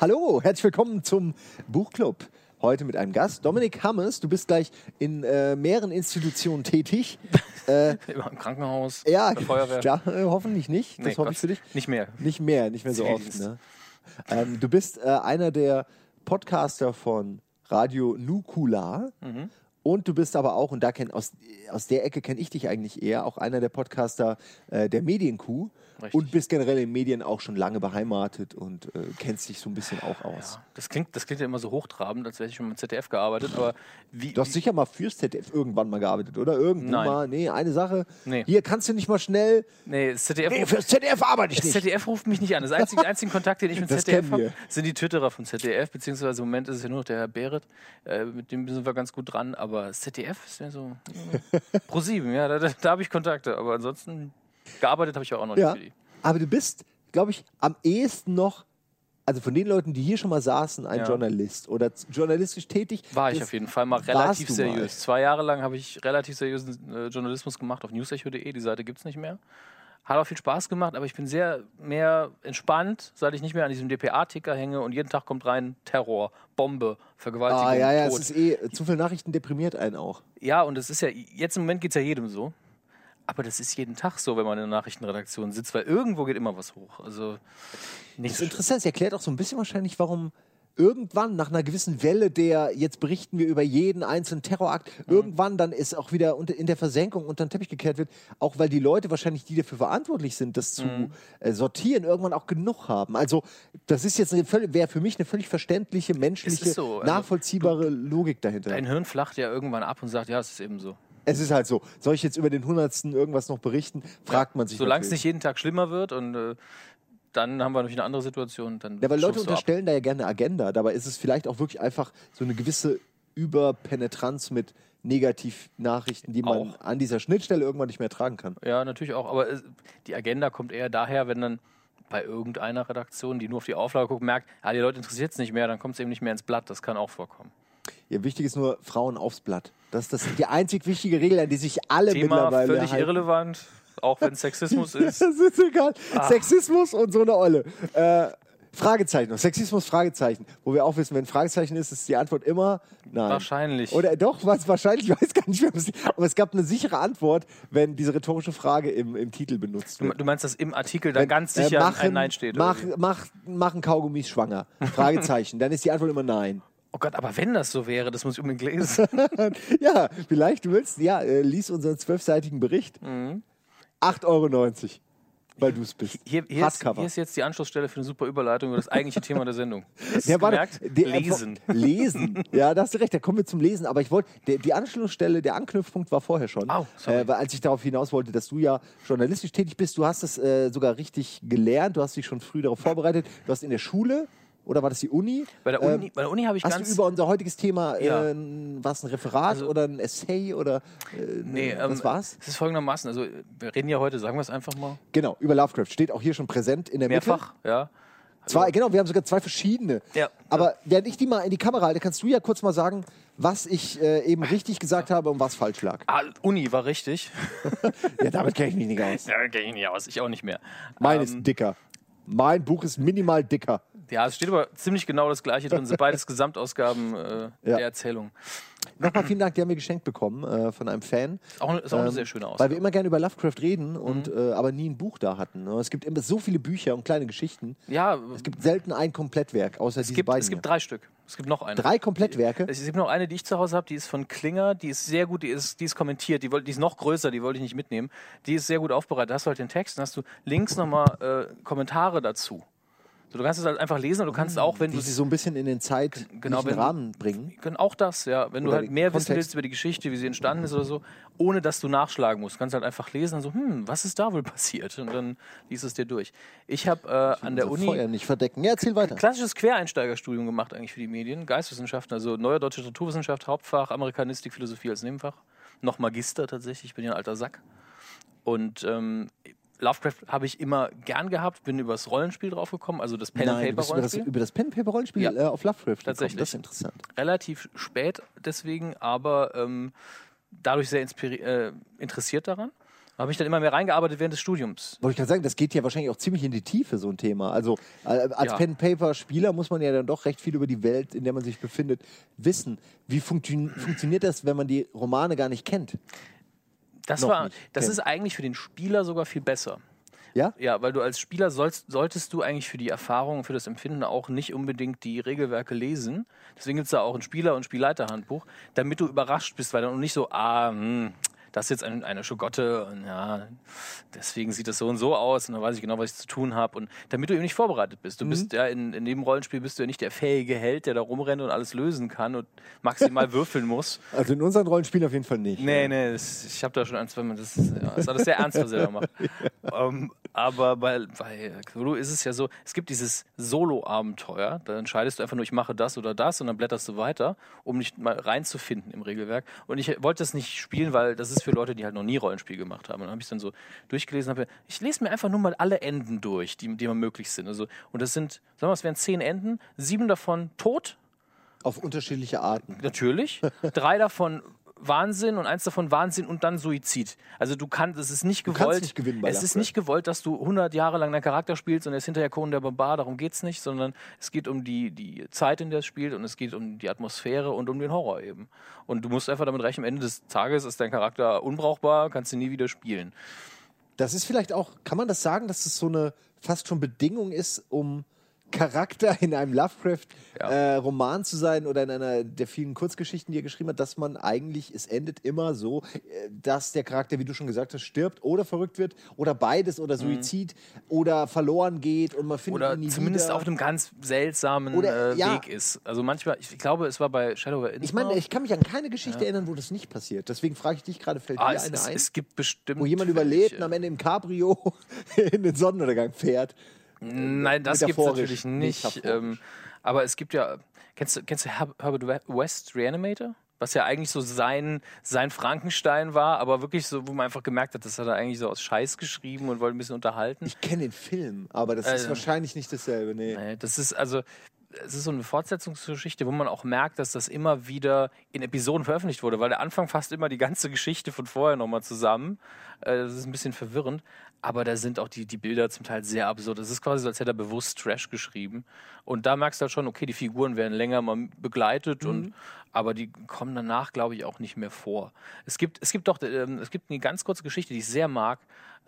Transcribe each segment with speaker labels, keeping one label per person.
Speaker 1: Hallo, herzlich willkommen zum Buchclub. Heute mit einem Gast, Dominik Hammes. Du bist gleich in äh, mehreren Institutionen tätig.
Speaker 2: Äh, Im Krankenhaus,
Speaker 1: ja,
Speaker 2: der Feuerwehr.
Speaker 1: Ja, äh, hoffentlich nicht. Das
Speaker 2: Nee,
Speaker 1: hoffe
Speaker 2: Gott,
Speaker 1: ich für dich.
Speaker 2: Nicht mehr.
Speaker 1: Nicht mehr, nicht mehr so oft. Ne? Ähm, du bist äh, einer der Podcaster von Radio Nukula.
Speaker 2: Mhm.
Speaker 1: Und du bist aber auch, und da kenn, aus, aus der Ecke kenne ich dich eigentlich eher, auch einer der Podcaster äh, der Medienkuh.
Speaker 2: Richtig.
Speaker 1: Und bist generell in Medien auch schon lange beheimatet und äh, kennst dich so ein bisschen auch aus.
Speaker 2: Ja, das, klingt, das klingt ja immer so hochtrabend, als hätte ich schon im ZDF gearbeitet, aber wie.
Speaker 1: Du hast sicher mal fürs ZDF irgendwann mal gearbeitet, oder? Irgendwo
Speaker 2: Nein.
Speaker 1: mal. Nee, eine Sache.
Speaker 2: Nee.
Speaker 1: Hier kannst du nicht mal schnell.
Speaker 2: nee, das ZDF,
Speaker 1: Nee, fürs ZDF arbeite ich
Speaker 2: das
Speaker 1: nicht.
Speaker 2: ZDF ruft mich nicht an. Das einzige, einzige Kontakt, den ich mit
Speaker 1: Das
Speaker 2: ZDF habe, sind die Twitterer von ZDF, beziehungsweise im Moment ist es ja nur noch der Herr Behret. Äh, mit dem sind wir ganz gut dran, aber das ZDF ist ja so. Pro sieben, ja, da, da, habe ich Kontakte, aber ansonsten gearbeitet habe ich auch noch
Speaker 1: Ja.
Speaker 2: nicht für die.
Speaker 1: Aber du bist, glaube ich, am ehesten noch, also von den Leuten, die hier schon mal saßen, ein
Speaker 2: Ja.
Speaker 1: Journalist oder journalistisch tätig.
Speaker 2: War ich auf jeden Fall mal relativ seriös.
Speaker 1: mal.
Speaker 2: Zwei Jahre lang habe ich relativ seriösen äh, Journalismus gemacht auf newsecho.de. Die Seite gibt es nicht mehr. Hat auch viel Spaß gemacht, aber ich bin sehr mehr entspannt, seit ich nicht mehr an diesem DPA-Ticker hänge und jeden Tag kommt rein Terror, Bombe, Vergewaltigung,
Speaker 1: Ah, ja, ja,
Speaker 2: Tod.
Speaker 1: es ist eh, zu viele Nachrichten deprimiert einen auch.
Speaker 2: ja, und es ist ja, jetzt im Moment geht es ja jedem so. Aber das ist jeden Tag so, wenn man in der Nachrichtenredaktion sitzt, weil irgendwo geht immer was hoch. Also nicht
Speaker 1: Das
Speaker 2: so
Speaker 1: ist interessant, es erklärt auch so ein bisschen wahrscheinlich, warum irgendwann nach einer gewissen Welle der, jetzt berichten wir über jeden einzelnen Terrorakt,
Speaker 2: Mhm.
Speaker 1: irgendwann dann ist auch wieder unter, in der Versenkung unter den Teppich gekehrt wird, auch weil die Leute wahrscheinlich, die dafür verantwortlich sind, das zu
Speaker 2: Mhm.
Speaker 1: äh, sortieren, irgendwann auch genug haben. Also das ist jetzt wäre für mich eine völlig verständliche, menschliche,
Speaker 2: so, also
Speaker 1: nachvollziehbare Logik dahinter.
Speaker 2: Dein Hirn flacht ja irgendwann ab und sagt, ja, es ist eben so.
Speaker 1: es ist halt so. Soll ich jetzt über den Hundertsten irgendwas noch berichten? Fragt man sich.
Speaker 2: Solange es nicht jeden Tag schlimmer wird und äh, dann haben wir natürlich eine andere Situation. Dann
Speaker 1: Ja, weil Leute unterstellen da ja gerne eine Agenda. Dabei ist es vielleicht auch wirklich einfach so eine gewisse Überpenetranz mit Negativnachrichten, die man
Speaker 2: Auch.
Speaker 1: an dieser Schnittstelle irgendwann nicht mehr tragen kann.
Speaker 2: Ja, natürlich auch. Aber die Agenda kommt eher daher, wenn dann bei irgendeiner Redaktion, die nur auf die Auflage guckt, merkt, ah, die Leute interessiert es nicht mehr, dann kommt es eben nicht mehr ins Blatt. Das kann auch vorkommen.
Speaker 1: Ja, wichtig ist nur Frauen aufs Blatt. Das ist das die einzig wichtige Regel, an die sich alle
Speaker 2: Thema
Speaker 1: mittlerweile
Speaker 2: völlig
Speaker 1: halten.
Speaker 2: irrelevant, auch wenn es Sexismus ist.
Speaker 1: Das ist egal. Sexismus und so eine Olle. Äh, Fragezeichen. Sexismus, Fragezeichen. Wo wir auch wissen, wenn Fragezeichen ist, ist die Antwort immer nein.
Speaker 2: Wahrscheinlich.
Speaker 1: Oder doch, was wahrscheinlich, ich weiß gar nicht mehr. Aber es gab eine sichere Antwort, wenn diese rhetorische Frage im, im Titel benutzt wird.
Speaker 2: du meinst, dass im Artikel da
Speaker 1: Wenn,
Speaker 2: ganz
Speaker 1: äh,
Speaker 2: sicher
Speaker 1: machen,
Speaker 2: ein Nein steht?
Speaker 1: Mach, mach, machen Kaugummis schwanger? Fragezeichen. Dann ist die Antwort immer nein.
Speaker 2: Oh Gott, aber wenn das so wäre, das muss ich unbedingt lesen.
Speaker 1: ja, vielleicht du willst, ja, äh, lies unseren zwölfseitigen Bericht.
Speaker 2: Mhm.
Speaker 1: 8,90 Euro, weil du es bist.
Speaker 2: Hier, hier, ist, hier ist jetzt die Anschlussstelle für eine super Überleitung über das eigentliche Thema der Sendung. Du
Speaker 1: Ja, warte, der-
Speaker 2: Lesen.
Speaker 1: Lesen. Ja, da hast du recht, da kommen wir zum Lesen. Aber ich wollte, die Anschlussstelle, der Anknüpfpunkt war vorher schon.
Speaker 2: Sorry.
Speaker 1: äh, weil als ich darauf hinaus wollte, dass du ja journalistisch tätig bist, du hast es äh, sogar richtig gelernt, du hast dich schon früh darauf vorbereitet. Du hast in der Schule, oder war das die Uni?
Speaker 2: Bei der Uni, bei der Uni habe ich
Speaker 1: Hast
Speaker 2: ganz.
Speaker 1: du über unser heutiges Thema,
Speaker 2: Ja.
Speaker 1: äh, was ein Referat
Speaker 2: Also-
Speaker 1: oder ein Essay oder äh,
Speaker 2: Nee, ähm,
Speaker 1: was war's?
Speaker 2: Es ist folgendermaßen, also wir reden ja heute, sagen wir es einfach mal,
Speaker 1: Genau, über Lovecraft. Steht auch hier schon präsent in der
Speaker 2: mehrfach, ja.
Speaker 1: Mitte. Zwei, genau, wir haben sogar zwei verschiedene.
Speaker 2: Ja.
Speaker 1: Aber während ich die mal in die Kamera halte, kannst du ja kurz mal sagen, was ich äh, eben richtig gesagt habe und was falsch lag.
Speaker 2: Ah, Uni war richtig.
Speaker 1: Ja, damit kenne ich mich nicht aus.
Speaker 2: Ja, kenne ich nicht aus, ich auch nicht mehr.
Speaker 1: Mein
Speaker 2: Ähm,
Speaker 1: ist dicker. Mein Buch ist minimal dicker.
Speaker 2: Ja, es steht aber ziemlich genau das Gleiche drin, sind beides Gesamtausgaben äh,
Speaker 1: Ja.
Speaker 2: der Erzählung.
Speaker 1: Nochmal vielen Dank, die haben wir geschenkt bekommen äh, von einem Fan.
Speaker 2: Auch, eine- ist auch eine
Speaker 1: Ähm,
Speaker 2: sehr schöne
Speaker 1: Weil
Speaker 2: Ausgabe.
Speaker 1: wir immer gerne über Lovecraft reden und äh, aber nie ein Buch da hatten. ne? Es gibt immer so viele Bücher und kleine Geschichten.
Speaker 2: Ja,
Speaker 1: Es gibt selten ein Komplettwerk, außer
Speaker 2: es
Speaker 1: diese
Speaker 2: gibt,
Speaker 1: beiden.
Speaker 2: es gibt drei Stück. Es gibt noch eine.
Speaker 1: drei Komplettwerke.
Speaker 2: Es gibt noch eine, die ich zu Hause habe, die ist von Klinger, die ist sehr gut, die ist, die ist kommentiert, die, wollt- die ist noch größer, die wollte ich nicht mitnehmen. Die ist sehr gut aufbereitet. Da hast du halt den Text, dann hast du links nochmal äh, Kommentare dazu. So, du kannst es halt einfach lesen und du kannst auch, wenn du
Speaker 1: sie so ein bisschen in den zeitlichen
Speaker 2: genau, wenn
Speaker 1: Rahmen bringen.
Speaker 2: können auch das, ja. Wenn du halt mehr wissen
Speaker 1: Kontext.
Speaker 2: willst über die Geschichte, wie sie entstanden ist oder so, ohne dass du nachschlagen musst. Du kannst halt einfach lesen und so, hm, was ist da wohl passiert? Und dann liest es dir durch. Ich habe äh, an der Uni
Speaker 1: Feuer nicht verdecken. Ja, erzähl weiter.
Speaker 2: klassisches Quereinsteigerstudium gemacht eigentlich für die Medien. Geisteswissenschaften, also Neue Deutsche Literaturwissenschaft, Hauptfach, Amerikanistik, Philosophie als Nebenfach. Noch Magister tatsächlich, ich bin ja ein alter Sack. Und ähm, Lovecraft habe ich immer gern gehabt, bin übers Rollenspiel draufgekommen, also das Pen and Paper
Speaker 1: bist über das,
Speaker 2: Rollenspiel.
Speaker 1: über das Pen-Paper-Rollenspiel
Speaker 2: Ja.
Speaker 1: äh, auf Lovecraft
Speaker 2: Tatsächlich.
Speaker 1: Das ist interessant.
Speaker 2: relativ spät deswegen, aber ähm, dadurch sehr äh, interessiert daran. Habe ich dann immer mehr reingearbeitet während des Studiums.
Speaker 1: Wollte ich gerade sagen, das geht ja wahrscheinlich auch ziemlich in die Tiefe, so ein Thema. Also äh, als
Speaker 2: Ja.
Speaker 1: Pen-Paper-Spieler muss man ja dann doch recht viel über die Welt, in der man sich befindet, wissen. Wie funktio- funktioniert das, wenn man die Romane gar nicht kennt?
Speaker 2: Das,
Speaker 1: Noch
Speaker 2: war,
Speaker 1: nicht.
Speaker 2: das
Speaker 1: Okay.
Speaker 2: ist eigentlich für den Spieler sogar viel besser.
Speaker 1: Ja?
Speaker 2: Ja, weil du als Spieler sollst, solltest du eigentlich für die Erfahrung, für das Empfinden auch nicht unbedingt die Regelwerke lesen. Deswegen gibt es da auch ein Spieler- und Spielleiterhandbuch, damit du überrascht bist, weil dann nicht so, ah, hm, das ist jetzt ein, eine Schogotte und ja, deswegen sieht das so und so aus und dann weiß ich genau, was ich zu tun habe. Und damit du eben nicht vorbereitet bist. Du
Speaker 1: Mhm.
Speaker 2: bist ja in, in dem Rollenspiel bist du ja nicht der fähige Held, der da rumrennt und alles lösen kann und maximal würfeln muss.
Speaker 1: Also in unseren Rollenspielen auf jeden Fall nicht.
Speaker 2: Nee, nee, das, ich habe da schon ein, zwei Mal, das, ja, das ist alles sehr ernst, was er da macht. ähm, aber bei, bei Cthulhu ist es ja so, es gibt dieses Solo-Abenteuer, da entscheidest du einfach nur, ich mache das oder das und dann blätterst du weiter, um nicht mal reinzufinden im Regelwerk. Und ich wollte das nicht spielen, weil das ist für Leute, die halt noch nie Rollenspiel gemacht haben. Und dann habe ich dann so durchgelesen, habe ich lese mir einfach nur mal alle Enden durch, die, die mal möglich sind. Also, und das sind, sagen wir mal, es wären zehn Enden, sieben davon tot,
Speaker 1: Auf unterschiedliche Arten.
Speaker 2: Natürlich. Drei davon Wahnsinn und eins davon Wahnsinn und dann Suizid. Also du kannst, es ist nicht
Speaker 1: kannst
Speaker 2: gewollt.
Speaker 1: nicht gewinnen bei
Speaker 2: es ist nicht gewollt, dass du 100 Jahre lang deinen Charakter spielst und er ist hinterher Conan der Barbar. Darum geht es nicht, sondern es geht um die, die Zeit, in der es spielt und es geht um die Atmosphäre und um den Horror eben. Und du musst einfach damit rechnen, am Ende des Tages ist dein Charakter unbrauchbar, kannst ihn nie wieder spielen.
Speaker 1: Das ist vielleicht auch, kann man das sagen, dass es so eine fast schon Bedingung ist, um Charakter in einem Lovecraft-Roman
Speaker 2: Ja.
Speaker 1: zu sein oder in einer der vielen Kurzgeschichten, die er geschrieben hat, dass man eigentlich, es endet immer so, äh, dass der Charakter, wie du schon gesagt hast, stirbt oder verrückt wird oder beides oder Suizid oder verloren geht und man findet
Speaker 2: Mhm. Oder
Speaker 1: ihn nie
Speaker 2: zumindest
Speaker 1: wieder.
Speaker 2: auf einem ganz seltsamen
Speaker 1: Oder,
Speaker 2: äh,
Speaker 1: ja.
Speaker 2: Weg ist. Also manchmal, ich glaube, es war bei Shadow over
Speaker 1: ich meine, ich kann mich an keine Geschichte erinnern, wo das nicht passiert. Deswegen frage ich dich gerade, fällt
Speaker 2: ah,
Speaker 1: dir
Speaker 2: es,
Speaker 1: eine
Speaker 2: es,
Speaker 1: ein?
Speaker 2: es gibt bestimmt
Speaker 1: wo jemand
Speaker 2: welche.
Speaker 1: überlebt und am Ende im Cabrio in den Sonnenuntergang fährt.
Speaker 2: Nein, das gibt es natürlich nicht. Ähm, aber es gibt ja. Kennst du, kennst du Her- Herbert We- West Reanimator? Was ja eigentlich so sein, sein Frankenstein war, aber wirklich so, wo man einfach gemerkt hat, das hat er eigentlich so aus Scheiß geschrieben und wollte ein bisschen unterhalten.
Speaker 1: Ich kenne den Film, aber das ist
Speaker 2: Äh,
Speaker 1: wahrscheinlich nicht dasselbe. Nee.
Speaker 2: Nee, das ist also, es ist so eine Fortsetzungsgeschichte, wo man auch merkt, dass das immer wieder in Episoden veröffentlicht wurde, weil der Anfang fasst immer die ganze Geschichte von vorher nochmal zusammen. Äh, Das ist ein bisschen verwirrend, aber da sind auch die, die Bilder zum Teil sehr absurd. Das ist quasi so, als hätte er bewusst Trash geschrieben. Und da merkst du halt schon, okay, die Figuren werden länger mal begleitet und aber die kommen danach, glaube ich, auch nicht mehr vor. Es gibt, es gibt doch, ähm, es gibt eine ganz kurze Geschichte, die ich sehr mag.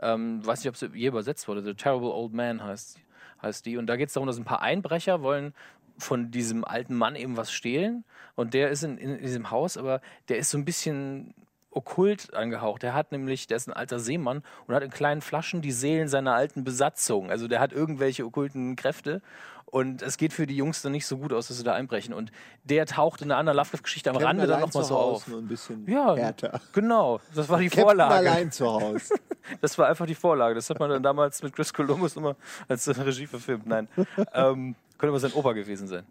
Speaker 2: Ähm, weiß nicht, ob sie je übersetzt wurde. The Terrible Old Man heißt, heißt die. Und da geht es darum, dass ein paar Einbrecher wollen von diesem alten Mann eben was stehlen. Und der ist in, in, in diesem Haus, aber der ist so ein bisschen okkult angehaucht. Der hat nämlich, der ist ein alter Seemann und hat in kleinen Flaschen die Seelen seiner alten Besatzung. Also der hat irgendwelche okkulten Kräfte. Und es geht für die Jungs dann nicht so gut aus, dass sie da einbrechen. Und der taucht in einer anderen Lovecraft-Geschichte am
Speaker 1: Kevin
Speaker 2: Rande dann nochmal so auf.
Speaker 1: Ein bisschen
Speaker 2: Ja,
Speaker 1: härter.
Speaker 2: genau. Das war die
Speaker 1: Captain
Speaker 2: Vorlage.
Speaker 1: allein zu Hause.
Speaker 2: Das war einfach die Vorlage. Das hat man dann damals mit Chris Columbus immer als Regie verfilmt. Nein. ähm, könnte aber sein Opa gewesen sein.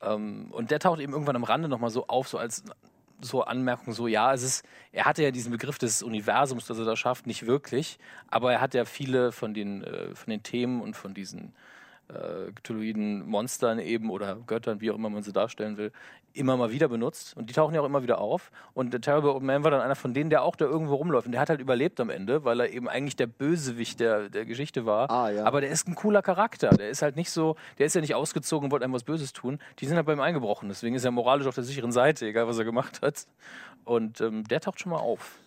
Speaker 2: Ähm, und der taucht eben irgendwann am Rande nochmal so auf, so als so Anmerkung, so ja, es ist, er hatte ja diesen Begriff des Universums, das er da schafft, nicht wirklich, aber er hat ja viele von den, äh, von den Themen und von diesen äh, Cthulhuiden Monstern eben oder Göttern, wie auch immer man sie darstellen will, immer mal wieder benutzt. Und die tauchen ja auch immer wieder auf. Und der Terrible Old Man war dann einer von denen, der auch da irgendwo rumläuft. Und der hat halt überlebt am Ende, weil er eben eigentlich der Bösewicht der, der Geschichte war.
Speaker 1: Ah, ja.
Speaker 2: Aber der ist ein cooler Charakter. Der ist halt nicht so, der ist ja nicht ausgezogen und wollte einem was Böses tun. Die sind halt bei ihm eingebrochen. Deswegen ist er moralisch auf der sicheren Seite, egal was er gemacht hat. Und ähm, der taucht schon mal auf.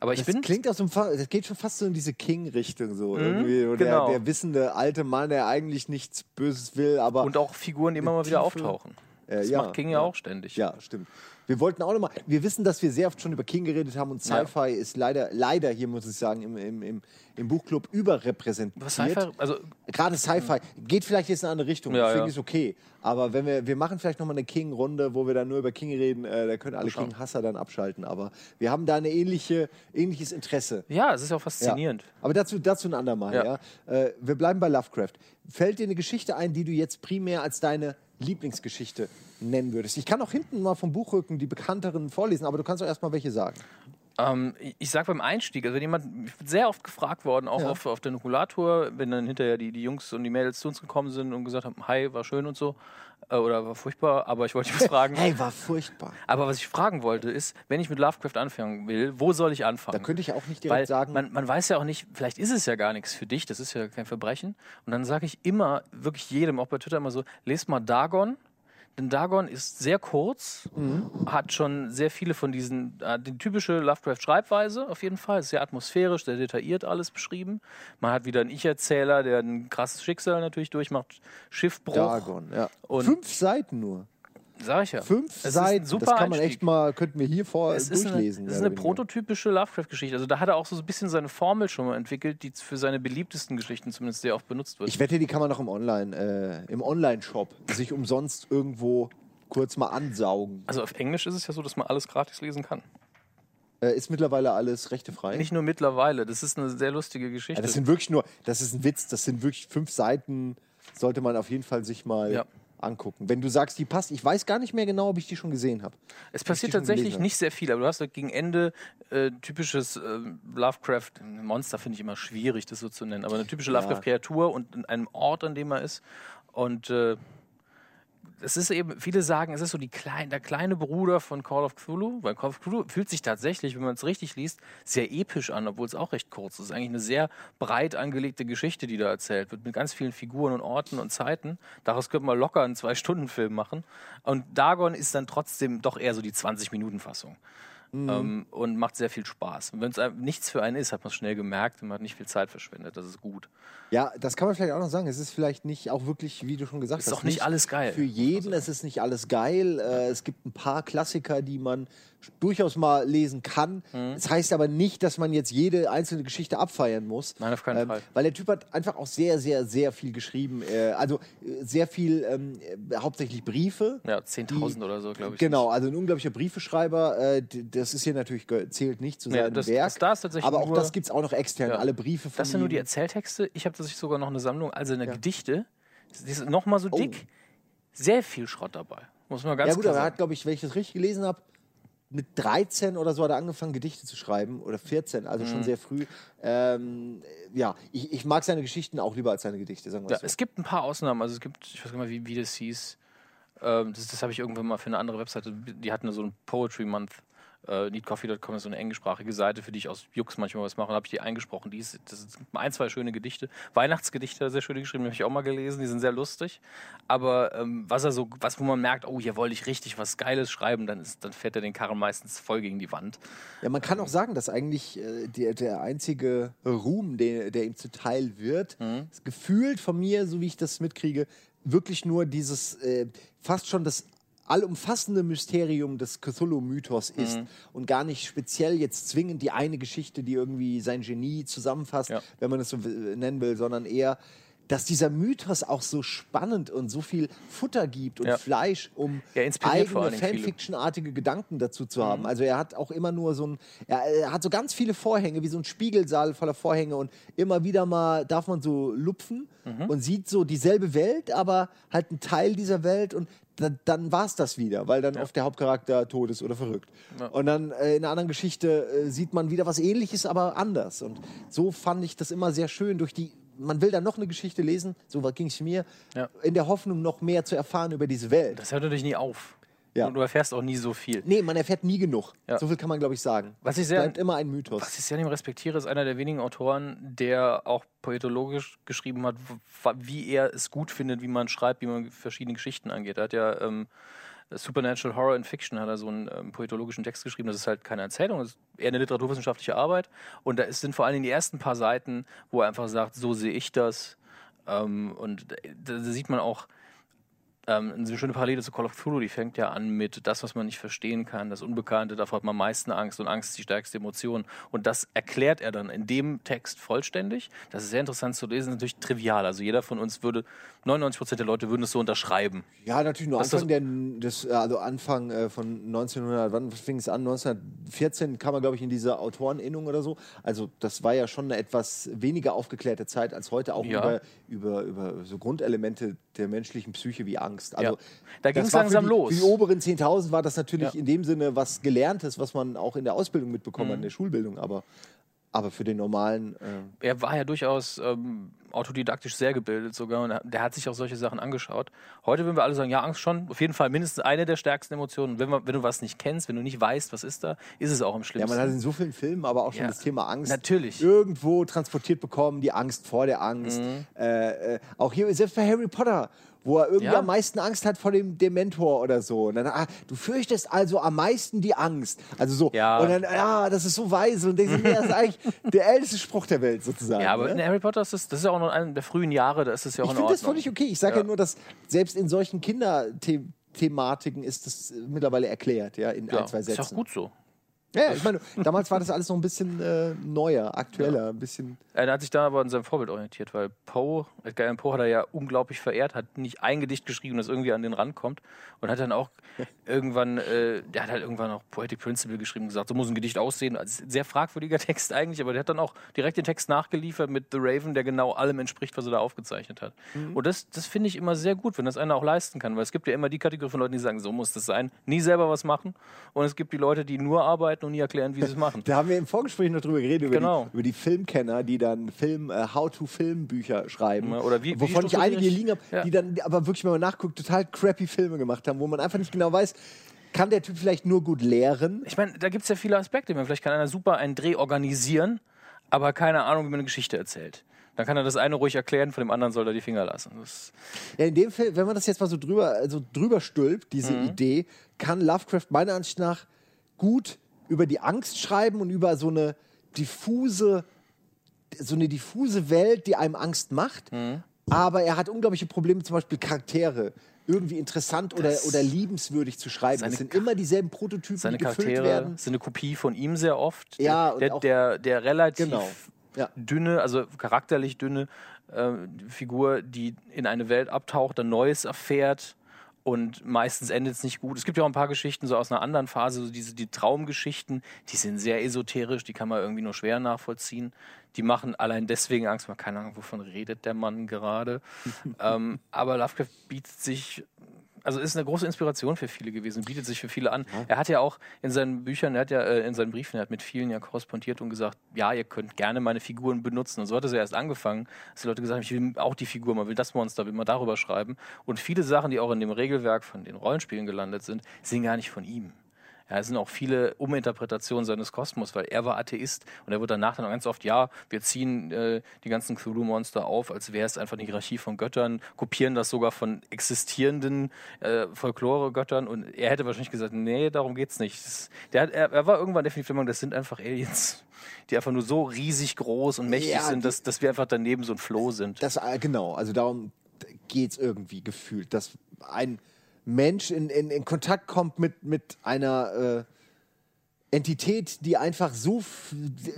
Speaker 2: Aber ich
Speaker 1: Das
Speaker 2: bin.
Speaker 1: klingt aus dem das geht schon fast so in diese King-Richtung so irgendwie. Und
Speaker 2: genau.
Speaker 1: der, der wissende alte Mann, der eigentlich nichts Böses will, aber
Speaker 2: Und auch Figuren, die immer mal wieder auftauchen.
Speaker 1: Äh,
Speaker 2: Das
Speaker 1: ja,
Speaker 2: macht King ja,
Speaker 1: ja.
Speaker 2: auch ständig.
Speaker 1: ja, stimmt. Wir wollten auch nochmal, wir wissen, dass wir sehr oft schon über King geredet haben und
Speaker 2: Ja.
Speaker 1: Sci-Fi ist leider, leider hier muss ich sagen, im, im, im, im Buchclub überrepräsentiert.
Speaker 2: Was Sci-Fi, also
Speaker 1: Gerade Sci-Fi geht vielleicht jetzt in eine andere Richtung,
Speaker 2: Ja,
Speaker 1: deswegen
Speaker 2: ja.
Speaker 1: ist okay. Aber wenn wir, wir machen vielleicht nochmal eine King-Runde, wo wir dann nur über King reden, äh, da können alle. King-Hasser dann abschalten. Aber wir haben da ein ähnliche, ähnliches Interesse.
Speaker 2: Ja, es ist ja auch faszinierend.
Speaker 1: Ja. Aber dazu, dazu ein andermal. Ja.
Speaker 2: Ja.
Speaker 1: Äh, wir bleiben bei Lovecraft. Fällt dir eine Geschichte ein, die du jetzt primär als deine Lieblingsgeschichte nennen würdest? Ich kann auch hinten mal vom Buchrücken die bekannteren vorlesen, aber du kannst auch erstmal welche sagen.
Speaker 2: Ähm, ich- sag beim Einstieg, also wenn jemand, ich bin sehr oft gefragt worden, auch
Speaker 1: Ja.
Speaker 2: auf, auf der Nukulator, wenn dann hinterher die, die Jungs und die Mädels zu uns gekommen sind und gesagt haben, hi, war schön und so, äh, oder war furchtbar, aber ich wollte dich was fragen.
Speaker 1: Hey, war furchtbar.
Speaker 2: Aber was ich fragen wollte ist, wenn ich mit Lovecraft anfangen will, wo soll ich anfangen?
Speaker 1: Da könnte ich auch nicht direkt
Speaker 2: Weil
Speaker 1: sagen,
Speaker 2: man, man weiß ja auch nicht, vielleicht ist es ja gar nichts für dich, das ist ja kein Verbrechen. Und dann sage ich immer, wirklich jedem, auch bei Twitter immer so, lest mal Dagon. Denn Dagon ist sehr kurz,
Speaker 1: Mhm.
Speaker 2: hat schon sehr viele von diesen, äh, die typische Lovecraft-Schreibweise auf jeden Fall, ist sehr atmosphärisch, sehr detailliert alles beschrieben. Man hat wieder einen Ich-Erzähler, der ein krasses Schicksal natürlich durchmacht, Schiffbruch.
Speaker 1: Dagon, ja.
Speaker 2: Und-
Speaker 1: Fünf Seiten nur.
Speaker 2: Sag ich ja.
Speaker 1: Fünf Seiten.
Speaker 2: super
Speaker 1: das kann man
Speaker 2: Einstieg.
Speaker 1: echt mal, könnten wir hier vor
Speaker 2: Es ist eine,
Speaker 1: durchlesen.
Speaker 2: es
Speaker 1: mehr
Speaker 2: ist eine prototypische Lovecraft-Geschichte. Also da hat er auch so ein bisschen seine Formel schon mal entwickelt, die für seine beliebtesten Geschichten zumindest sehr oft benutzt wird.
Speaker 1: Ich wette, die kann man noch im Online, äh, im Online-Shop sich umsonst irgendwo kurz mal ansaugen.
Speaker 2: also auf Englisch ist es ja so, dass man alles gratis lesen kann.
Speaker 1: Äh, ist mittlerweile alles rechtefrei.
Speaker 2: Nicht nur mittlerweile. Das ist eine sehr lustige Geschichte.
Speaker 1: ja, das sind wirklich nur, das ist ein Witz, das sind wirklich fünf Seiten, sollte man auf jeden Fall sich mal
Speaker 2: Ja.
Speaker 1: Angucken. Wenn du sagst, die passt, ich weiß gar nicht mehr genau, ob ich die schon gesehen habe.
Speaker 2: es passiert tatsächlich nicht sehr viel, aber du hast gegen Ende äh, typisches äh, Lovecraft, Monster finde ich immer schwierig, das so zu nennen, aber eine typische
Speaker 1: Ja.
Speaker 2: Lovecraft-Kreatur und in einem Ort, an dem er ist. Und äh, es ist eben, viele sagen, es ist so die klein, der kleine Bruder von Call of Cthulhu, weil Call of Cthulhu fühlt sich tatsächlich, wenn man es richtig liest, sehr episch an, obwohl es auch recht kurz ist. Es ist eigentlich eine sehr breit angelegte Geschichte, die da erzählt wird, mit ganz vielen Figuren und Orten und Zeiten. Daraus könnte man locker einen Zwei-Stunden-Film machen. Und Dagon ist dann trotzdem doch eher so die 20-Minuten-Fassung. Ähm, und macht sehr viel Spaß. Und wenn es nichts für einen ist, hat man es schnell gemerkt und man hat nicht viel Zeit verschwendet. Das ist gut.
Speaker 1: Ja, das kann man vielleicht auch noch sagen. Es ist vielleicht nicht auch wirklich, wie du schon gesagt
Speaker 2: Ist
Speaker 1: hast,
Speaker 2: auch nicht alles geil,
Speaker 1: Für jeden, es ist nicht alles geil. Äh, es gibt ein paar Klassiker, die man durchaus mal lesen kann.
Speaker 2: Mhm.
Speaker 1: Das heißt aber nicht, dass man jetzt jede einzelne Geschichte abfeiern muss.
Speaker 2: Nein, auf keinen Fall.
Speaker 1: Weil der Typ hat einfach auch sehr, sehr, sehr viel geschrieben. Äh, also äh, sehr viel, ähm, äh, hauptsächlich Briefe.
Speaker 2: Ja, 10.000 oder so, glaube ich.
Speaker 1: Genau, also ein unglaublicher Briefeschreiber. Äh, das ist hier natürlich zählt nicht zu seinem
Speaker 2: das-
Speaker 1: Werk.
Speaker 2: das da ist tatsächlich
Speaker 1: aber auch
Speaker 2: nur-
Speaker 1: das gibt es auch noch extern.
Speaker 2: Ja.
Speaker 1: Alle Briefe von
Speaker 2: Das sind nur die. Erzähltexte. Ich habe tatsächlich sogar noch eine Sammlung, also eine Gedichte. Die ist noch mal so
Speaker 1: Oh.
Speaker 2: dick. Sehr viel Schrott dabei. Muss man ganz
Speaker 1: Ja gut,
Speaker 2: klar
Speaker 1: aber er hat, glaube ich, wenn ich das richtig gelesen habe, mit 13 oder so hat er angefangen, Gedichte zu schreiben. Oder 14, also
Speaker 2: Mhm.
Speaker 1: schon sehr früh. Ähm, ja, ich, ich mag seine Geschichten auch lieber als seine Gedichte, sagen wir
Speaker 2: Ja,
Speaker 1: so.
Speaker 2: es gibt ein paar Ausnahmen. Also es gibt, ich weiß gar nicht mehr, wie, wie das hieß. Ähm, das das habe ich irgendwann mal für eine andere Webseite. Die hatten so einen Poetry Month. Äh, Needcoffee.com ist so eine englischsprachige Seite, für die ich aus Jux manchmal was mache. Habe ich die eingesprochen. Die ist, das sind ein, zwei schöne Gedichte. Weihnachtsgedichte, sehr schöne geschrieben, habe ich auch mal gelesen. Die sind sehr lustig. Aber ähm, was er so, was wo man merkt, oh, hier wollte ich richtig was Geiles schreiben, dann, ist, dann fährt er den Karren meistens voll gegen die Wand.
Speaker 1: Ja, man kann auch sagen, dass eigentlich äh, der, der einzige Ruhm, der, der ihm zuteil wird,
Speaker 2: Mhm.
Speaker 1: gefühlt von mir, so wie ich das mitkriege, wirklich nur dieses äh, fast schon das allumfassende Mysterium des Cthulhu-Mythos ist
Speaker 2: Mhm.
Speaker 1: und gar nicht speziell jetzt zwingend die eine Geschichte, die irgendwie sein Genie zusammenfasst,
Speaker 2: Ja.
Speaker 1: wenn man es so nennen will, sondern eher, dass dieser Mythos auch so spannend und so viel Futter gibt und
Speaker 2: Ja.
Speaker 1: Fleisch, um
Speaker 2: Ja,
Speaker 1: eigene. Fanfiction-artige Gedanken dazu zu
Speaker 2: Mhm.
Speaker 1: haben. Also er hat auch immer nur so ein, er, er hat so ganz viele Vorhänge, wie so ein Spiegelsaal voller Vorhänge und immer wieder mal darf man so lupfen
Speaker 2: Mhm.
Speaker 1: und sieht so dieselbe Welt, aber halt ein Teil dieser Welt und da, dann war es das wieder, weil dann oft der Hauptcharakter tot ist oder verrückt. Und dann äh, in einer anderen Geschichte äh, sieht man wieder was ähnliches, aber anders. Und so fand ich das immer sehr schön durch die man will dann noch eine Geschichte lesen, so ging es mir,
Speaker 2: Ja.
Speaker 1: in der Hoffnung, noch mehr zu erfahren über diese Welt.
Speaker 2: Das hört natürlich nie auf.
Speaker 1: Ja.
Speaker 2: Und du erfährst auch nie so viel.
Speaker 1: Nee, man erfährt nie genug.
Speaker 2: Ja.
Speaker 1: So viel kann man, glaube ich, sagen.
Speaker 2: Was ich sehr-
Speaker 1: bleibt immer ein Mythos.
Speaker 2: Was ich sehr an ihm respektiere, ist einer der wenigen Autoren, der auch poetologisch geschrieben hat, wie er es gut findet, wie man schreibt, wie man verschiedene Geschichten angeht. Er hat ja ähm, Supernatural Horror and Fiction, hat er so einen ähm, poetologischen Text geschrieben. Das ist halt keine Erzählung, das ist eher eine literaturwissenschaftliche Arbeit. Und da sind vor allen Dingen die ersten paar Seiten, wo er einfach sagt, so sehe ich das. Ähm, und da, da sieht man auch, ähm, eine schöne Parallele zu Call of Cthulhu, die fängt ja an mit das, was man nicht verstehen kann, das Unbekannte, davor hat man am meisten Angst und Angst ist die stärkste Emotion. Und das erklärt er dann in dem Text vollständig. Das ist sehr interessant zu lesen, natürlich trivial. Also jeder von uns würde, 99% der Leute würden es so unterschreiben.
Speaker 1: Ja, natürlich nur
Speaker 2: Das
Speaker 1: Anfang,
Speaker 2: ist
Speaker 1: der, des, also Anfang äh, von 1900, wann fing es an? 1914 kam er, glaube ich, in diese Autoreninnung oder so. Also das war ja schon eine etwas weniger aufgeklärte Zeit als heute, auch
Speaker 2: Ja.
Speaker 1: über, über, über so Grundelemente der menschlichen Psyche wie Angst. Also,
Speaker 2: Ja. Da
Speaker 1: war für
Speaker 2: langsam
Speaker 1: die,
Speaker 2: los.
Speaker 1: Für die oberen 10.000 war das natürlich
Speaker 2: Ja.
Speaker 1: in dem Sinne was Gelerntes, was man auch in der Ausbildung mitbekommen
Speaker 2: Mhm.
Speaker 1: hat, in der Schulbildung. Aber, aber für den normalen. Äh,
Speaker 2: er war ja durchaus ähm, autodidaktisch sehr gebildet sogar und er- der hat sich auch solche Sachen angeschaut. Heute würden wir alle sagen, ja, Angst schon, auf jeden Fall mindestens eine der stärksten Emotionen. Wenn, man, wenn du was nicht kennst, wenn du nicht weißt, was ist da, ist es auch
Speaker 1: ja,
Speaker 2: schlimmsten.
Speaker 1: man hat in so vielen Filmen aber auch schon
Speaker 2: Ja.
Speaker 1: das Thema Angst
Speaker 2: Natürlich.
Speaker 1: irgendwo transportiert bekommen, die Angst vor der Angst.
Speaker 2: Mhm.
Speaker 1: Äh, äh, auch hier, selbst bei Harry Potter, wo er irgendwie
Speaker 2: Ja.
Speaker 1: am meisten Angst hat vor dem Dementor oder so. Und dann, ah, du fürchtest also am meisten die Angst. Also so.
Speaker 2: Ja.
Speaker 1: Und dann, ja, das ist so weise. Und denkst du, nee, das ist eigentlich der älteste Spruch der Welt sozusagen.
Speaker 2: ja, aber
Speaker 1: ne?
Speaker 2: in Harry Potter ist das, das ist ja auch noch einer der frühen Jahre, da ist es ja auch
Speaker 1: Ich
Speaker 2: in
Speaker 1: finde
Speaker 2: Ordnung.
Speaker 1: das völlig okay. Ich sage ja.
Speaker 2: Ja.
Speaker 1: nur, dass selbst in solchen Kinderthematiken ist das mittlerweile erklärt, ja, in
Speaker 2: ja,
Speaker 1: ein, zwei
Speaker 2: ist
Speaker 1: Sätzen.
Speaker 2: auch gut so.
Speaker 1: Ja, ja, ich meine, damals war das alles noch ein bisschen äh, neuer, aktueller, ein bisschen.
Speaker 2: Er hat sich da aber an seinem Vorbild orientiert, weil Poe, Edgar Allan Poe hat er ja unglaublich verehrt, hat nicht ein Gedicht geschrieben, das irgendwie an den Rand kommt und hat dann auch irgendwann, äh, der hat halt irgendwann auch Poetic Principle geschrieben und gesagt, so muss ein Gedicht aussehen. Also sehr fragwürdiger Text eigentlich, aber der hat dann auch direkt den Text nachgeliefert mit The Raven, der genau allem entspricht, was er da aufgezeichnet hat. Und das, das finde ich immer sehr gut, wenn das einer auch leisten kann, weil es gibt ja immer die Kategorie von Leuten, die sagen, so muss das sein, nie selber was machen und es gibt die Leute, die nur arbeiten und nie erklären, wie sie es machen.
Speaker 1: Da haben wir im Vorgespräch noch drüber geredet, über,
Speaker 2: Genau.
Speaker 1: die, über die Filmkenner, die dann Film, äh, How-to-Film-Bücher schreiben.
Speaker 2: Oder wie- wie
Speaker 1: wovon ich einige hier liegen habe,
Speaker 2: Ja.
Speaker 1: die dann aber wirklich, wenn man nachguckt, total crappy Filme gemacht haben, wo man einfach nicht genau weiß, kann der Typ vielleicht nur gut lehren?
Speaker 2: Ich meine, da gibt es ja viele Aspekte. Vielleicht kann einer super einen Dreh organisieren, aber keine Ahnung, wie man eine Geschichte erzählt. Dann kann er das eine ruhig erklären, von dem anderen soll er die Finger lassen.
Speaker 1: Ja, in dem Fall, wenn man das jetzt mal so drüber, also drüber stülpt, diese
Speaker 2: Mhm.
Speaker 1: Idee, kann Lovecraft meiner Ansicht nach gut über die Angst schreiben und über so eine diffuse, so eine diffuse Welt, die einem Angst macht.
Speaker 2: Mhm.
Speaker 1: Aber er hat unglaubliche Probleme, zum Beispiel Charaktere irgendwie interessant oder,
Speaker 2: Das-
Speaker 1: oder liebenswürdig zu schreiben.
Speaker 2: Seine
Speaker 1: Es sind immer dieselben Prototypen,
Speaker 2: seine
Speaker 1: die gefüllt
Speaker 2: Charaktere
Speaker 1: werden.
Speaker 2: sind eine Kopie von ihm sehr oft.
Speaker 1: Ja, und
Speaker 2: der,
Speaker 1: auch-
Speaker 2: der, der relativ
Speaker 1: Genau. Ja.
Speaker 2: dünne, also charakterlich dünne äh, Figur, die in eine Welt abtaucht, dann Neues erfährt und meistens endet es nicht gut. Es gibt ja auch ein paar Geschichten so aus einer anderen Phase, so diese die Traumgeschichten, die sind sehr esoterisch, die kann man irgendwie nur schwer nachvollziehen. Die machen allein deswegen Angst, man keine Ahnung, wovon redet der Mann gerade. ähm, aber Lovecraft bietet sich also ist eine große Inspiration für viele gewesen, bietet sich für viele an. Er hat ja auch in seinen Büchern, er hat ja äh, in seinen Briefen, er hat mit vielen ja korrespondiert und gesagt, ja, ihr könnt gerne meine Figuren benutzen. Und so hat es ja erst angefangen, dass die Leute gesagt haben, ich will auch die Figur, man will das Monster, will man darüber schreiben. Und viele Sachen, die auch in dem Regelwerk von den Rollenspielen gelandet sind, sind gar nicht von ihm. Ja, es sind auch viele Uminterpretationen seines Kosmos, weil er war Atheist und er wird danach dann ganz oft, ja, wir ziehen äh, die ganzen Cthulhu-Monster auf, als wäre es einfach eine Hierarchie von Göttern, kopieren das sogar von existierenden äh, Folklore-Göttern und er hätte wahrscheinlich gesagt, nee, darum geht's nicht. Das, der hat, er, er war irgendwann definitiv der Meinung, das sind einfach Aliens, die einfach nur so riesig groß und mächtig
Speaker 1: Ja,
Speaker 2: sind, dass, dass wir einfach daneben so ein Floh sind.
Speaker 1: Das, äh, genau, also darum geht es irgendwie gefühlt, dass ein Mensch in, in, in Kontakt kommt mit, mit einer äh, Entität, die einfach so,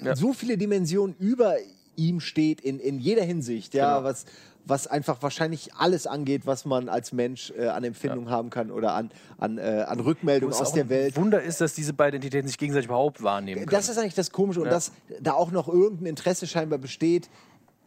Speaker 2: Ja.
Speaker 1: so viele Dimensionen über ihm steht, in, in jeder Hinsicht, ja,
Speaker 2: Genau.
Speaker 1: was, was einfach wahrscheinlich alles angeht, was man als Mensch äh, an Empfindung haben kann oder an, an, äh, an Rückmeldungen aus der Welt.
Speaker 2: Wunder ist, dass diese beiden Entitäten sich gegenseitig überhaupt wahrnehmen können.
Speaker 1: Das ist eigentlich das Komische und
Speaker 2: Ja.
Speaker 1: dass da auch noch irgendein Interesse scheinbar besteht,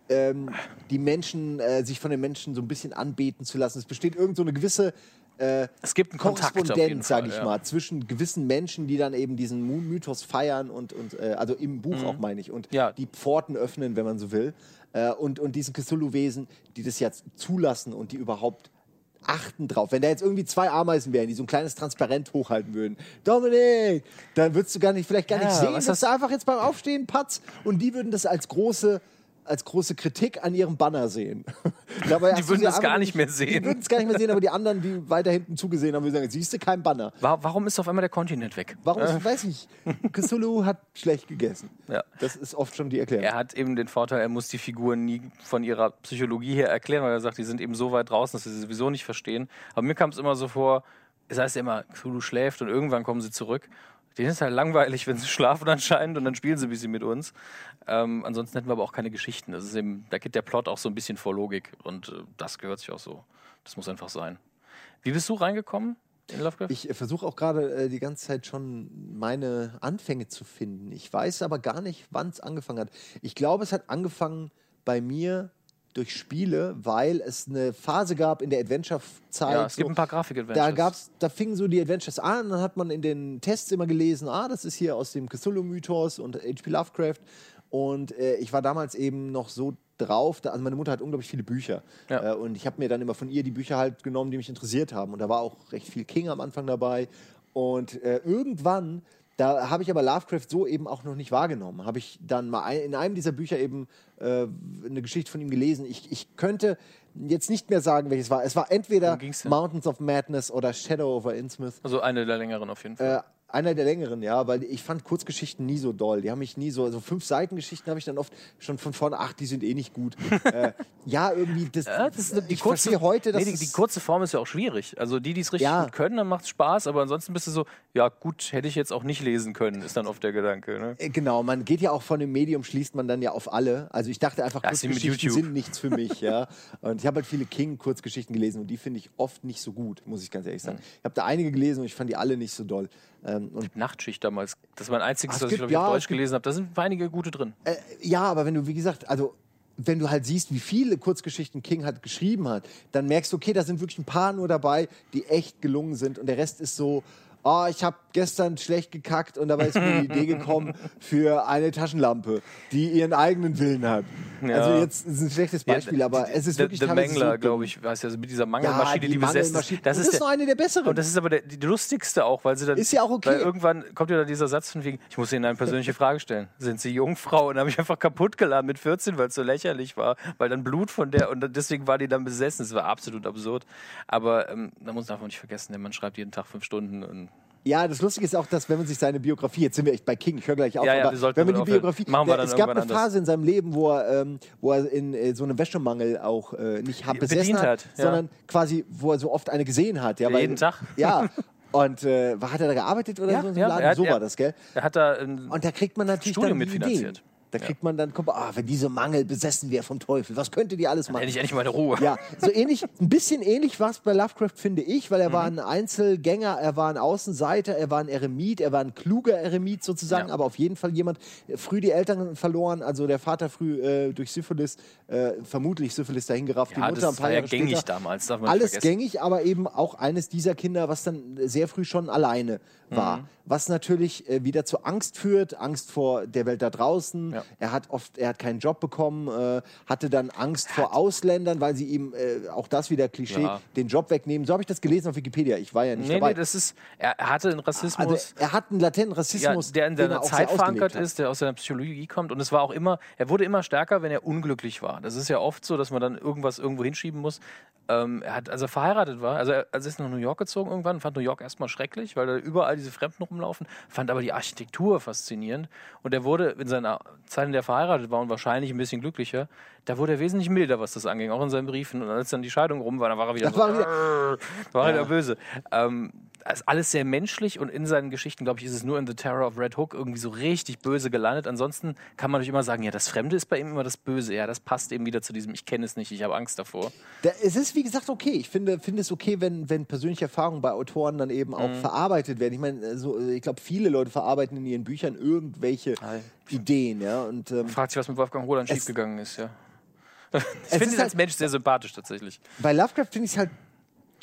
Speaker 1: ähm, die Menschen, äh, sich von den Menschen so ein bisschen anbeten zu lassen. Es besteht irgend so eine gewisse äh,
Speaker 2: es gibt einen
Speaker 1: Korrespondenz, sage ich
Speaker 2: ja.
Speaker 1: mal, zwischen gewissen Menschen, die dann eben diesen Mythos feiern und, und äh, also im Buch auch meine ich und
Speaker 2: Mhm. Ja.
Speaker 1: die Pforten öffnen, wenn man so will, äh, und, und diesen Cthulhu-Wesen, die das jetzt zulassen und die überhaupt achten drauf. Wenn da jetzt irgendwie zwei Ameisen wären, die so ein kleines Transparent hochhalten würden, Dominik, dann würdest du gar nicht, vielleicht gar
Speaker 2: Ja,
Speaker 1: nicht sehen,
Speaker 2: das-
Speaker 1: du einfach jetzt beim Aufstehen patz und die würden das als große als große Kritik an ihrem Banner sehen. Dabei du
Speaker 2: würden
Speaker 1: einfach
Speaker 2: gar nicht mehr sehen.
Speaker 1: Die würden es gar nicht mehr sehen, aber die anderen, die weiter hinten zugesehen haben, würden sagen, siehst du, kein Banner.
Speaker 2: Wa- Warum ist auf einmal der Kontinent weg?
Speaker 1: Warum? ist- weiß ich. Cthulhu hat schlecht gegessen.
Speaker 2: Ja.
Speaker 1: Das ist oft schon die Erklärung.
Speaker 2: Er hat eben den Vorteil, er muss die Figuren nie von ihrer Psychologie her erklären, weil er sagt, die sind eben so weit draußen, dass sie sie sowieso nicht verstehen. Aber mir kam es immer so vor, es heißt ja immer, Cthulhu schläft und irgendwann kommen sie zurück. Denen ist halt langweilig, wenn sie schlafen anscheinend und dann spielen sie ein bisschen mit uns. Ähm, ansonsten hätten wir aber auch keine Geschichten. Das ist eben, da geht der Plot auch so ein bisschen vor Logik und äh, das gehört sich auch so. Das muss einfach sein. Wie bist du reingekommen?
Speaker 1: Ich äh, versuche auch gerade äh, die ganze Zeit schon meine Anfänge zu finden. Ich weiß aber gar nicht, wann es angefangen hat. Ich glaube, es hat angefangen bei mir durch Spiele, weil es eine Phase gab in der Adventure-Zeit.
Speaker 2: Ja, es gibt
Speaker 1: so,
Speaker 2: ein paar Grafik-Adventures.
Speaker 1: da gab's, da fingen so die Adventures an, dann hat man in den Tests immer gelesen, ah, das ist hier aus dem Cthulhu-Mythos und H.P. Lovecraft. Und äh, ich war damals eben noch so drauf, da, also meine Mutter hat unglaublich viele Bücher.
Speaker 2: Ja.
Speaker 1: Äh, und ich habe mir dann immer von ihr die Bücher halt genommen, die mich interessiert haben. Und da war auch recht viel King am Anfang dabei. Und äh, irgendwann, da habe ich aber Lovecraft so eben auch noch nicht wahrgenommen. Habe ich dann mal ein, in einem dieser Bücher eben äh, eine Geschichte von ihm gelesen. Ich, ich könnte jetzt nicht mehr sagen, welches war. Es war entweder? Mountains of Madness oder Shadow over Innsmouth.
Speaker 2: Also eine der längeren auf jeden Fall.
Speaker 1: Äh, einer der längeren, ja, weil ich fand Kurzgeschichten nie so doll. Die haben mich nie so, also fünf Seiten Geschichten habe ich dann oft schon von vorne, ach, die sind eh nicht gut. äh, ja, irgendwie, das,
Speaker 2: Ja, das ist eine- die
Speaker 1: ich
Speaker 2: kurze,
Speaker 1: verstehe heute, dass
Speaker 2: nee, die, die kurze Form ist ja auch schwierig. Also die, die es richtig
Speaker 1: Ja.
Speaker 2: gut können, dann macht es Spaß, aber ansonsten bist du so, ja gut, hätte ich jetzt auch nicht lesen können, ist dann oft der Gedanke. Ne?
Speaker 1: Äh, Genau, man geht ja auch von dem Medium, schließt man dann ja auf alle. Also ich dachte einfach,
Speaker 2: mit
Speaker 1: Kurzgeschichten sind nichts für mich, ja. Und ich habe halt viele King-Kurzgeschichten gelesen und die finde ich oft nicht so gut, muss ich ganz ehrlich sagen. Ich habe da einige gelesen und ich fand die alle nicht so doll. Ähm, und
Speaker 2: Nachtschicht damals, das war mein einziges,
Speaker 1: Ah,
Speaker 2: was ich glaube ich
Speaker 1: ja,
Speaker 2: auf Deutsch gelesen habe. Da sind einige gute drin.
Speaker 1: Äh, ja, aber wenn du, wie gesagt, also wenn du halt siehst, wie viele Kurzgeschichten King hat geschrieben hat, dann merkst du, okay, da sind wirklich ein paar nur dabei, die echt gelungen sind und der Rest ist so, oh, ich habe gestern schlecht gekackt und dabei ist mir die Idee gekommen für eine Taschenlampe, die ihren eigenen Willen hat.
Speaker 2: Ja.
Speaker 1: Also jetzt ist ein schlechtes Beispiel, aber es ist wirklich
Speaker 2: der Mangler,
Speaker 1: so
Speaker 2: glaube ich, weiß ja, also mit dieser
Speaker 1: Ja,
Speaker 2: Mangelmaschine, die,
Speaker 1: die
Speaker 2: besetzt ist. Das ist,
Speaker 1: noch eine der besseren.
Speaker 2: Und das ist aber der, die, lustigste auch, weil sie dann.
Speaker 1: Ist ja auch okay.
Speaker 2: Weil irgendwann kommt ja dann dieser Satz von wegen, ich muss Ihnen eine persönliche Frage stellen. Sind Sie Jungfrau? Und habe ich einfach kaputt geladen mit 14, weil es so lächerlich war, weil dann Blut von der und deswegen war die dann besessen. Das war absolut absurd. Aber ähm, da muss man einfach nicht vergessen, der Mann schreibt jeden Tag fünf Stunden und
Speaker 1: Ja, das Lustige ist auch, dass wenn man sich seine Biografie, jetzt sind wir echt bei King, ich höre gleich auf,
Speaker 2: Ja, ja,
Speaker 1: aber wenn man die
Speaker 2: aufhören.
Speaker 1: Biografie,
Speaker 2: Machen wir
Speaker 1: der,
Speaker 2: dann
Speaker 1: es gab eine Phase in seinem Leben, wo er, ähm, wo er in äh, so einem Wäschemangel auch äh, nicht hat besessen hat,
Speaker 2: hat, ja.
Speaker 1: sondern quasi, wo er so oft eine gesehen hat. Ja,
Speaker 2: Jeden Tag.
Speaker 1: Ja, und äh, hat er da gearbeitet oder
Speaker 2: Ja,
Speaker 1: so?
Speaker 2: ja,
Speaker 1: Laden?
Speaker 2: hat-
Speaker 1: so
Speaker 2: er-
Speaker 1: war das, gell?
Speaker 2: er hat da ein
Speaker 1: Und da kriegt man natürlich
Speaker 2: Studium
Speaker 1: dann
Speaker 2: mitfinanziert.
Speaker 1: Ideen. Da kriegt man dann, mal, ah, wenn diese Mangel besessen wäre vom Teufel, was könnte die alles machen?
Speaker 2: endlich, endlich mal eine Ruhe.
Speaker 1: Ja, so ähnlich, ein bisschen ähnlich war es bei Lovecraft, finde ich, weil er war
Speaker 2: Mhm.
Speaker 1: ein Einzelgänger, er war ein Außenseiter, er war ein Eremit, er war ein kluger Eremit sozusagen,
Speaker 2: Ja.
Speaker 1: aber auf jeden Fall jemand, äh, früh die Eltern verloren, also der Vater früh äh, durch Syphilis, äh, vermutlich Syphilis dahingerafft,
Speaker 2: Ja,
Speaker 1: die Mutter ein
Speaker 2: das
Speaker 1: paar
Speaker 2: war ja
Speaker 1: Jahre
Speaker 2: gängig
Speaker 1: später.
Speaker 2: damals, darf man
Speaker 1: Alles
Speaker 2: vergessen.
Speaker 1: gängig, aber eben auch eines dieser Kinder, was dann sehr früh schon alleine war.
Speaker 2: Mhm.
Speaker 1: Was natürlich äh, wieder zu Angst führt, Angst vor der Welt da draußen.
Speaker 2: Ja.
Speaker 1: Er hat oft, er hat keinen Job bekommen, äh, hatte dann Angst vor Ausländern, weil sie ihm, äh, auch das wieder Klischee,
Speaker 2: Ja.
Speaker 1: den Job wegnehmen. So habe ich das gelesen auf Wikipedia. Ich war ja nicht
Speaker 2: Nee,
Speaker 1: dabei.
Speaker 2: nee, das ist, er hatte einen Rassismus.
Speaker 1: also er hat einen latenten
Speaker 2: ja,
Speaker 1: Rassismus,
Speaker 2: der in seiner
Speaker 1: er
Speaker 2: Zeit verankert ist, der aus seiner Psychologie kommt. Und es war auch immer, er wurde immer stärker, wenn er unglücklich war. Das ist ja oft so, dass man dann irgendwas irgendwo hinschieben muss. Ähm, er hat, als er verheiratet war, also er, also ist nach New York gezogen irgendwann, fand New York erstmal schrecklich, weil da überall diese Fremden rumlaufen, fand aber die Architektur faszinierend. Und er wurde in seiner Zeit, in der er verheiratet war und wahrscheinlich ein bisschen glücklicher, da wurde er wesentlich milder, was das anging, auch in seinen Briefen. Und als dann die Scheidung rum war, dann war er wieder,
Speaker 1: Da
Speaker 2: so,
Speaker 1: war er wieder-
Speaker 2: war er wieder böse. Ähm, ist alles sehr menschlich und in seinen Geschichten, glaube ich, ist es nur in The Terror of Red Hook irgendwie so richtig böse gelandet. Ansonsten kann man natürlich immer sagen, ja, das Fremde ist bei ihm immer das Böse. Ja, das passt eben wieder zu diesem, ich kenne es nicht, ich habe Angst davor.
Speaker 1: Da, es ist, wie gesagt, okay. Ich finde, finde es okay, wenn, wenn persönliche Erfahrungen bei Autoren dann eben
Speaker 2: Mhm.
Speaker 1: auch verarbeitet werden. Ich meine, so, ich glaube, viele Leute verarbeiten in ihren Büchern irgendwelche
Speaker 2: Hi.
Speaker 1: Ideen. Ja? Und, ähm,
Speaker 2: Fragt sich, was mit Wolfgang Roland
Speaker 1: Es-
Speaker 2: schiefgegangen ist, ja. Ich finde ihn als
Speaker 1: halt-
Speaker 2: Mensch sehr sympathisch tatsächlich.
Speaker 1: bei Lovecraft finde ich es halt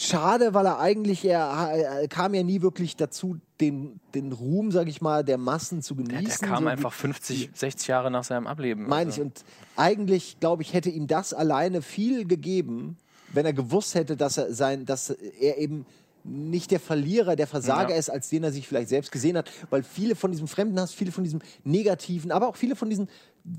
Speaker 1: schade, weil er eigentlich, er, kam ja nie wirklich dazu, den, den Ruhm, sage ich mal, der Massen zu
Speaker 2: Der,
Speaker 1: genießen.
Speaker 2: der kam
Speaker 1: so
Speaker 2: einfach 50, 60 Jahre nach seinem Ableben.
Speaker 1: Meine ich.
Speaker 2: Also,
Speaker 1: Und eigentlich, glaube ich, hätte ihm das alleine viel gegeben, wenn er gewusst hätte, dass er sein, dass er eben nicht der Verlierer, der Versager
Speaker 2: Ja.
Speaker 1: ist, als den er sich vielleicht selbst gesehen hat, weil viele von diesem Fremdenhass, viele von diesem Negativen, aber auch viele von diesen,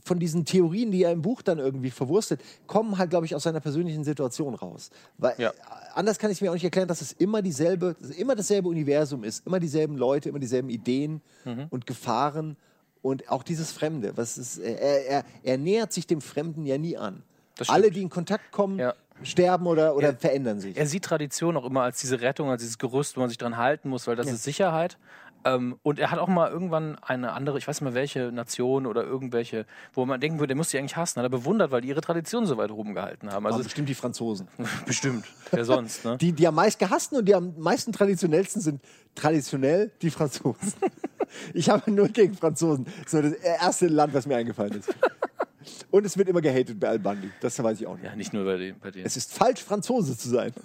Speaker 1: von diesen Theorien, die er im Buch dann irgendwie verwurstet, kommen halt, glaube ich, aus seiner persönlichen Situation raus. Weil
Speaker 2: Ja.
Speaker 1: anders kann ich mir auch nicht erklären, dass es immer dieselbe, immer dasselbe Universum ist, immer dieselben Leute, immer dieselben Ideen
Speaker 2: Mhm.
Speaker 1: und Gefahren und auch dieses Fremde. Was ist, er, er, er nähert sich dem Fremden ja nie an. Alle, die in Kontakt kommen,
Speaker 2: Ja.
Speaker 1: Sterben oder, oder
Speaker 2: Er-
Speaker 1: verändern sich.
Speaker 2: Er sieht Tradition auch immer als diese Rettung, als dieses Gerüst, wo man sich dran halten muss, weil das ist Sicherheit. Ähm, und er hat auch mal irgendwann eine andere, ich weiß nicht mehr welche Nation oder irgendwelche, wo man denken würde, der muss die eigentlich hassen, hat er bewundert, weil die ihre Tradition so weit oben gehalten haben.
Speaker 1: Also
Speaker 2: Also
Speaker 1: bestimmt die Franzosen.
Speaker 2: bestimmt, wer sonst, ne?
Speaker 1: Die, die am meisten gehassten und die am meisten traditionellsten sind traditionell die Franzosen. ich habe nur gegen Franzosen. So das erste Land, was mir eingefallen ist. Und es wird immer gehatet bei Al Bundy. Das weiß ich auch nicht.
Speaker 2: Ja, nicht nur bei, den, bei denen.
Speaker 1: Es ist falsch, Franzose zu sein.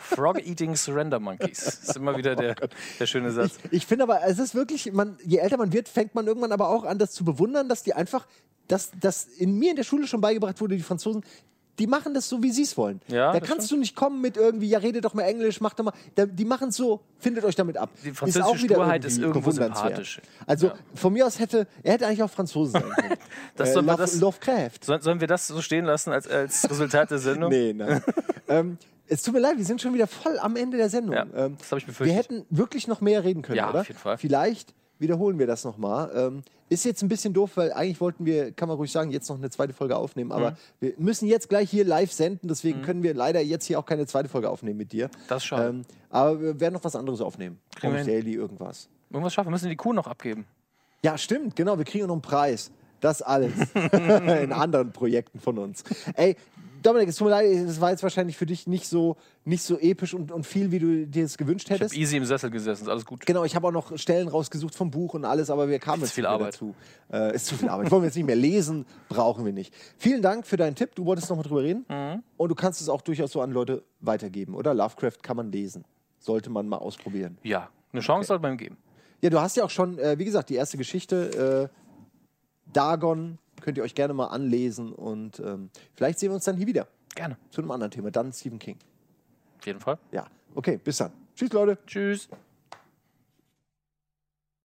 Speaker 2: Frog-Eating Surrender Monkeys. Das ist immer wieder der, der schöne Satz.
Speaker 1: Ich finde aber, es ist wirklich, man, je älter man wird, fängt man irgendwann aber auch an, das zu bewundern, dass die einfach, dass, dass in mir in der Schule schon beigebracht wurde, die Franzosen, die machen das so, wie sie es wollen.
Speaker 2: Ja,
Speaker 1: da kannst du nicht kommen mit irgendwie, ja, redet doch mal Englisch, macht doch mal. Da, die machen es so, findet euch damit ab.
Speaker 2: Die französische Sturheit ist irgendwo sympathisch.
Speaker 1: Also
Speaker 2: Ja.
Speaker 1: von mir aus hätte, er hätte eigentlich auch Franzose sein können.
Speaker 2: Das
Speaker 1: äh,
Speaker 2: soll
Speaker 1: Love,
Speaker 2: das-
Speaker 1: Lovecraft.
Speaker 2: Sollen, sollen wir das so stehen lassen als, als Resultat der Sendung?
Speaker 1: Nee, nein. ähm, es tut mir leid, wir sind schon wieder voll am Ende der Sendung.
Speaker 2: Ja,
Speaker 1: ähm,
Speaker 2: das habe ich
Speaker 1: wir
Speaker 2: befürchtet.
Speaker 1: hätten wirklich noch mehr reden können,
Speaker 2: Ja,
Speaker 1: oder?
Speaker 2: auf jeden Fall.
Speaker 1: Vielleicht wiederholen wir das nochmal. Ähm, ist jetzt ein bisschen doof, weil eigentlich wollten wir, kann man ruhig sagen, jetzt noch eine zweite Folge aufnehmen.
Speaker 2: Mhm.
Speaker 1: Aber wir müssen jetzt gleich hier live senden, deswegen können wir leider jetzt hier auch keine zweite Folge aufnehmen mit dir.
Speaker 2: Das schade.
Speaker 1: Ähm, aber wir werden noch was anderes aufnehmen.
Speaker 2: Kriegen wir.
Speaker 1: Daily irgendwas.
Speaker 2: Irgendwas schaffen. Wir müssen die Kuh noch abgeben.
Speaker 1: Ja, stimmt, genau. Wir kriegen noch einen Preis. Das alles. In anderen Projekten von uns. Ey, Dominik, es tut mir leid, es war jetzt wahrscheinlich für dich nicht so, nicht so episch und, und viel, wie du dir es gewünscht
Speaker 2: Ich habe
Speaker 1: hättest.
Speaker 2: easy im Sessel gesessen. Ist alles gut.
Speaker 1: Genau, ich habe auch noch Stellen rausgesucht vom Buch und alles, aber wir kamen jetzt
Speaker 2: viel
Speaker 1: nicht mehr
Speaker 2: Arbeit.
Speaker 1: dazu. Äh, ist zu viel Arbeit. Wollen wir jetzt nicht mehr lesen, brauchen wir nicht. Vielen Dank für deinen Tipp. Du wolltest noch mal drüber reden.
Speaker 2: Mhm.
Speaker 1: Und du kannst es auch durchaus so an Leute weitergeben, oder? Lovecraft kann man lesen. Sollte man mal ausprobieren.
Speaker 2: Ja, eine Chance sollte man ihm geben.
Speaker 1: Ja, du hast ja auch schon, äh, wie gesagt, die erste Geschichte, äh, Dagon, könnt ihr euch gerne mal anlesen und ähm, vielleicht sehen wir uns dann hier wieder
Speaker 2: Gerne.
Speaker 1: zu einem anderen Thema. Dann Stephen King.
Speaker 2: Auf jeden Fall.
Speaker 1: Ja, okay, bis dann. Tschüss, Leute.
Speaker 2: Tschüss.